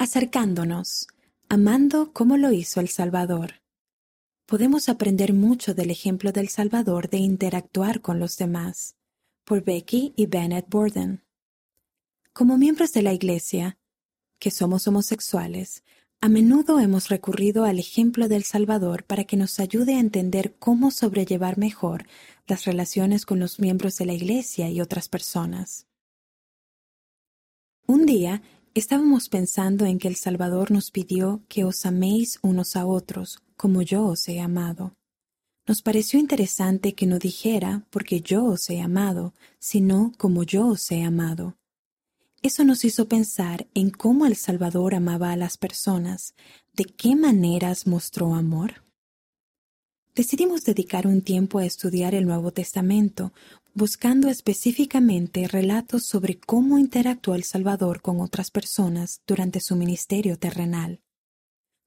Acercándonos, amando como lo hizo el Salvador. Podemos aprender mucho del ejemplo del Salvador de interactuar con los demás, por Becky y Bennett Borden. Como miembros de la Iglesia, que somos homosexuales, a menudo hemos recurrido al ejemplo del Salvador para que nos ayude a entender cómo sobrellevar mejor las relaciones con los miembros de la Iglesia y otras personas. Un día estábamos pensando en que el Salvador nos pidió que os améis unos a otros, como yo os he amado. Nos pareció interesante que no dijera porque yo os he amado, sino como yo os he amado. Eso nos hizo pensar en cómo el Salvador amaba a las personas, de qué maneras mostró amor. Decidimos dedicar un tiempo a estudiar el Nuevo Testamento, buscando específicamente relatos sobre cómo interactuó el Salvador con otras personas durante su ministerio terrenal.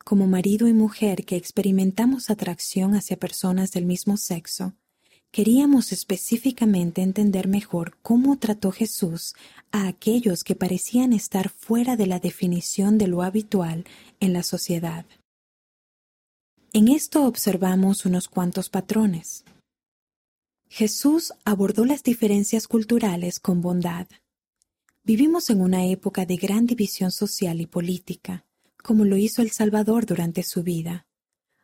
Como marido y mujer que experimentamos atracción hacia personas del mismo sexo, Queríamos específicamente entender mejor cómo trató Jesús a aquellos que parecían estar fuera de la definición de lo habitual en la sociedad. En esto observamos unos cuantos patrones. Jesús abordó las diferencias culturales con bondad. Vivimos en una época de gran división social y política, como lo hizo el Salvador durante su vida.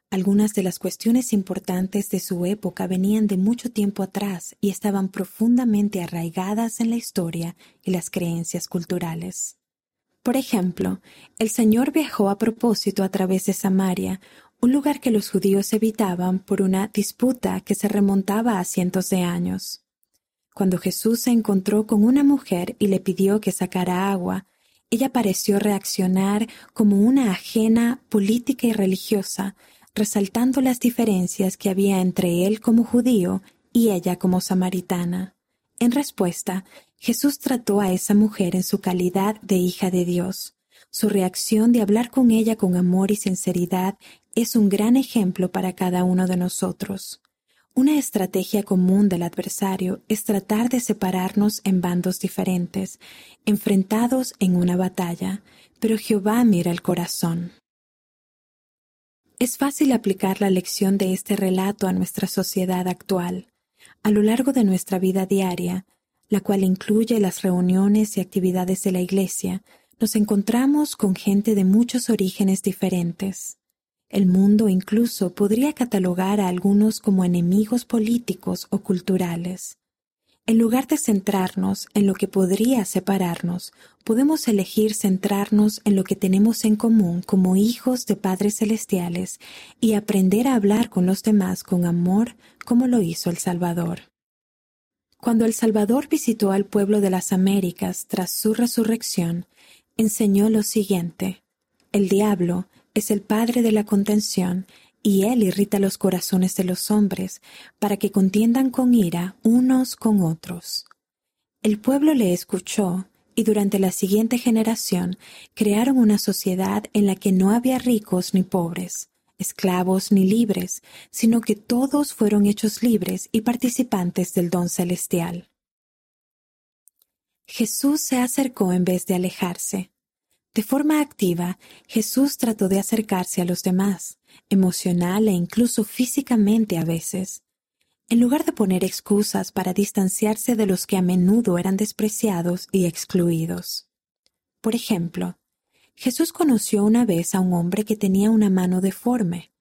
Algunas de las cuestiones importantes de su época venían de mucho tiempo atrás y estaban profundamente arraigadas en la historia y las creencias culturales. Por ejemplo, el Señor viajó a propósito a través de Samaria, un lugar que los judíos evitaban por una disputa que se remontaba a cientos de años. Cuando Jesús se encontró con una mujer y le pidió que sacara agua, ella pareció reaccionar como una ajena política y religiosa, resaltando las diferencias que había entre él como judío y ella como samaritana. En respuesta, Jesús trató a esa mujer en su calidad de hija de Dios. Su reacción de hablar con ella con amor y sinceridad es un gran ejemplo para cada uno de nosotros. Una estrategia común del adversario es tratar de separarnos en bandos diferentes, enfrentados en una batalla, pero Jehová mira el corazón. Es fácil aplicar la lección de este relato a nuestra sociedad actual, a lo largo de nuestra vida diaria, la cual incluye las reuniones y actividades de la Iglesia, nos encontramos con gente de muchos orígenes diferentes. El mundo incluso podría catalogar a algunos como enemigos políticos o culturales. En lugar de centrarnos en lo que podría separarnos, podemos elegir centrarnos en lo que tenemos en común como hijos de padres celestiales y aprender a hablar con los demás con amor como lo hizo el Salvador. Cuando el Salvador visitó al pueblo de las Américas tras su resurrección, enseñó lo siguiente. El diablo es el padre de la contención y él irrita los corazones de los hombres para que contiendan con ira unos con otros. El pueblo le escuchó y durante la siguiente generación crearon una sociedad en la que no había ricos ni pobres, esclavos ni libres, sino que todos fueron hechos libres y participantes del don celestial. Jesús se acercó en vez de alejarse. De forma activa, Jesús trató de acercarse a los demás, emocional e incluso físicamente a veces, en lugar de poner excusas para distanciarse de los que a menudo eran despreciados y excluidos. Por ejemplo, Jesús conoció una vez a un hombre que tenía una mano deforme.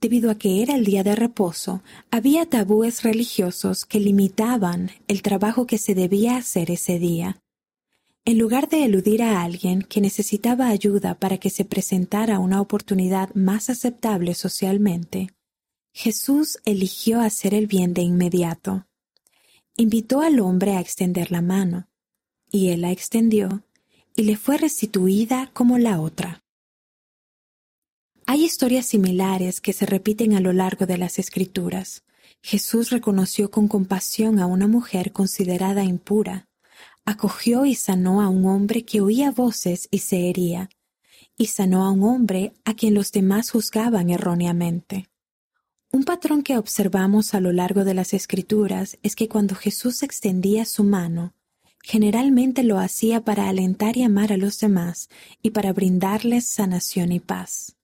Debido a que era el día de reposo, había tabúes religiosos que limitaban el trabajo que se debía hacer ese día. En lugar de eludir a alguien que necesitaba ayuda para que se presentara una oportunidad más aceptable socialmente, Jesús eligió hacer el bien de inmediato. Invitó al hombre a extender la mano, y él la extendió, y le fue restituida como la otra. Hay historias similares que se repiten a lo largo de las Escrituras. Jesús reconoció con compasión a una mujer considerada impura, acogió y sanó a un hombre que oía voces y se hería, y sanó a un hombre a quien los demás juzgaban erróneamente. Un patrón que observamos a lo largo de las escrituras es que cuando Jesús extendía su mano, generalmente lo hacía para alentar y amar a los demás y para brindarles sanación y paz.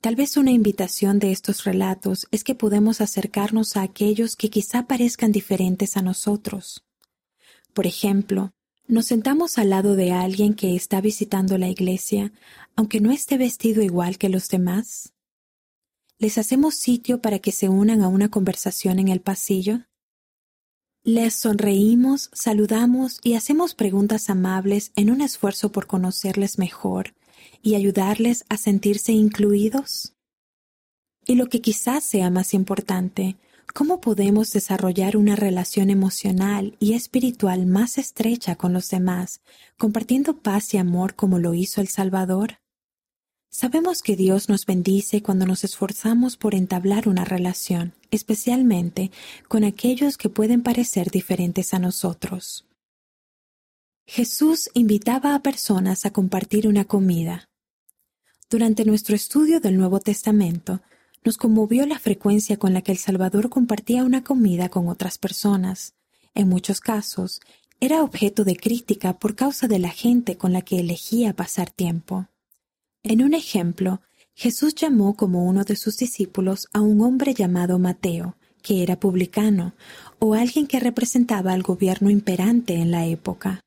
Tal vez una invitación de estos relatos es que podemos acercarnos a aquellos que quizá parezcan diferentes a nosotros. Por ejemplo, nos sentamos al lado de alguien que está visitando la iglesia, aunque no esté vestido igual que los demás. ¿Les hacemos sitio para que se unan a una conversación en el pasillo? Les sonreímos, saludamos y hacemos preguntas amables en un esfuerzo por conocerles mejor y ayudarles a sentirse incluidos? Y lo que quizás sea más importante, ¿cómo podemos desarrollar una relación emocional y espiritual más estrecha con los demás, compartiendo paz y amor como lo hizo el Salvador? Sabemos que Dios nos bendice cuando nos esforzamos por entablar una relación, especialmente con aquellos que pueden parecer diferentes a nosotros. Jesús invitaba a personas a compartir una comida. Durante nuestro estudio del Nuevo Testamento, nos conmovió la frecuencia con la que el Salvador compartía una comida con otras personas. En muchos casos, era objeto de crítica por causa de la gente con la que elegía pasar tiempo. En un ejemplo, Jesús llamó como uno de sus discípulos a un hombre llamado Mateo, que era publicano, o alguien que representaba al gobierno imperante en la época.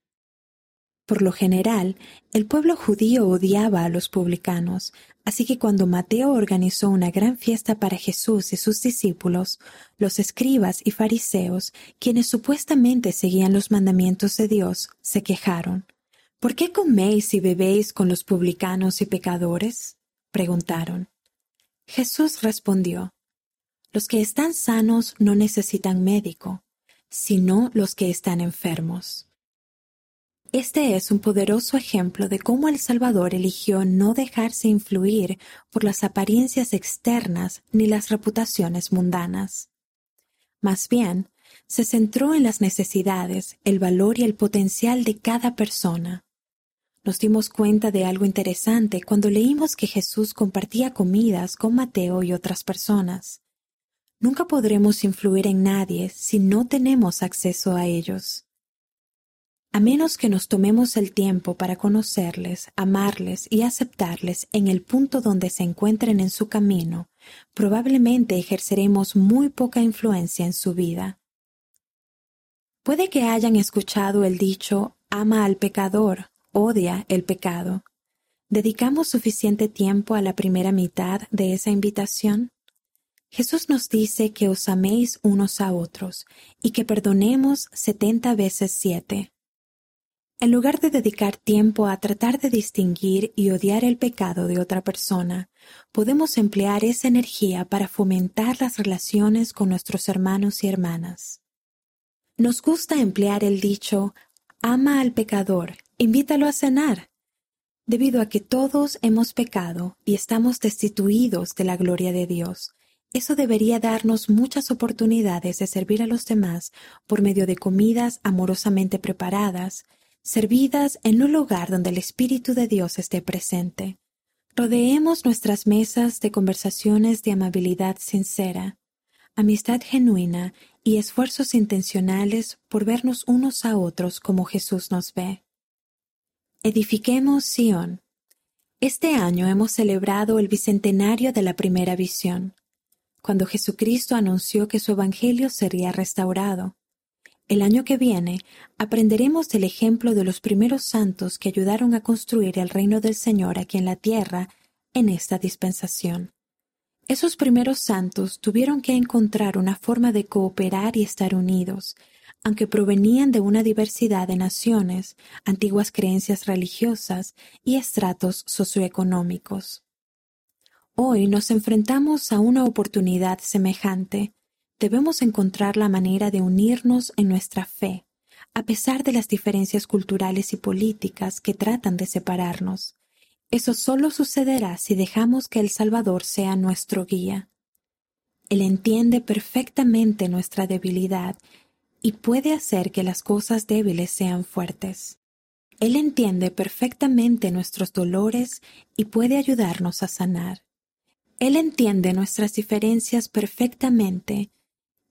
Por lo general, el pueblo judío odiaba a los publicanos, así que cuando Mateo organizó una gran fiesta para Jesús y sus discípulos, los escribas y fariseos, quienes supuestamente seguían los mandamientos de Dios, se quejaron. ¿Por qué coméis y bebéis con los publicanos y pecadores? preguntaron. Jesús respondió, Los que están sanos no necesitan médico, sino los que están enfermos. Este es un poderoso ejemplo de cómo El Salvador eligió no dejarse influir por las apariencias externas ni las reputaciones mundanas. Más bien, se centró en las necesidades, el valor y el potencial de cada persona. Nos dimos cuenta de algo interesante cuando leímos que Jesús compartía comidas con Mateo y otras personas. Nunca podremos influir en nadie si no tenemos acceso a ellos. A menos que nos tomemos el tiempo para conocerles, amarles y aceptarles en el punto donde se encuentren en su camino, probablemente ejerceremos muy poca influencia en su vida. Puede que hayan escuchado el dicho ama al pecador, odia el pecado. ¿Dedicamos suficiente tiempo a la primera mitad de esa invitación? Jesús nos dice que os améis unos a otros y que perdonemos setenta veces siete. En lugar de dedicar tiempo a tratar de distinguir y odiar el pecado de otra persona, podemos emplear esa energía para fomentar las relaciones con nuestros hermanos y hermanas. Nos gusta emplear el dicho ama al pecador, invítalo a cenar, debido a que todos hemos pecado y estamos destituidos de la gloria de Dios. Eso debería darnos muchas oportunidades de servir a los demás por medio de comidas amorosamente preparadas, servidas en un lugar donde el Espíritu de Dios esté presente. Rodeemos nuestras mesas de conversaciones de amabilidad sincera, amistad genuina y esfuerzos intencionales por vernos unos a otros como Jesús nos ve. Edifiquemos Sion. Este año hemos celebrado el bicentenario de la primera visión, cuando Jesucristo anunció que su Evangelio sería restaurado. El año que viene aprenderemos del ejemplo de los primeros santos que ayudaron a construir el reino del Señor aquí en la tierra en esta dispensación. Esos primeros santos tuvieron que encontrar una forma de cooperar y estar unidos, aunque provenían de una diversidad de naciones, antiguas creencias religiosas y estratos socioeconómicos. Hoy nos enfrentamos a una oportunidad semejante, debemos encontrar la manera de unirnos en nuestra fe, a pesar de las diferencias culturales y políticas que tratan de separarnos. Eso solo sucederá si dejamos que el Salvador sea nuestro guía. Él entiende perfectamente nuestra debilidad y puede hacer que las cosas débiles sean fuertes. Él entiende perfectamente nuestros dolores y puede ayudarnos a sanar. Él entiende nuestras diferencias perfectamente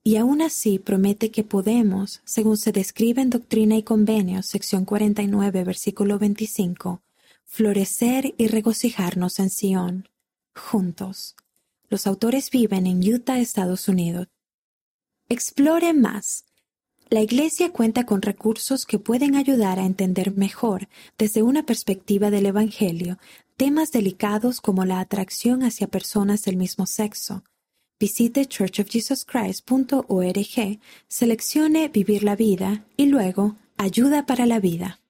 y aún así promete que podemos, según se describe en Doctrina y Convenios, sección 49, versículo 25, florecer y regocijarnos en Sion, juntos. Los autores viven en Utah, Estados Unidos. Explore más. La Iglesia cuenta con recursos que pueden ayudar a entender mejor, desde una perspectiva del Evangelio, temas delicados como la atracción hacia personas del mismo sexo, visite churchofjesuschrist.org, seleccione Vivir la vida y luego Ayuda para la vida.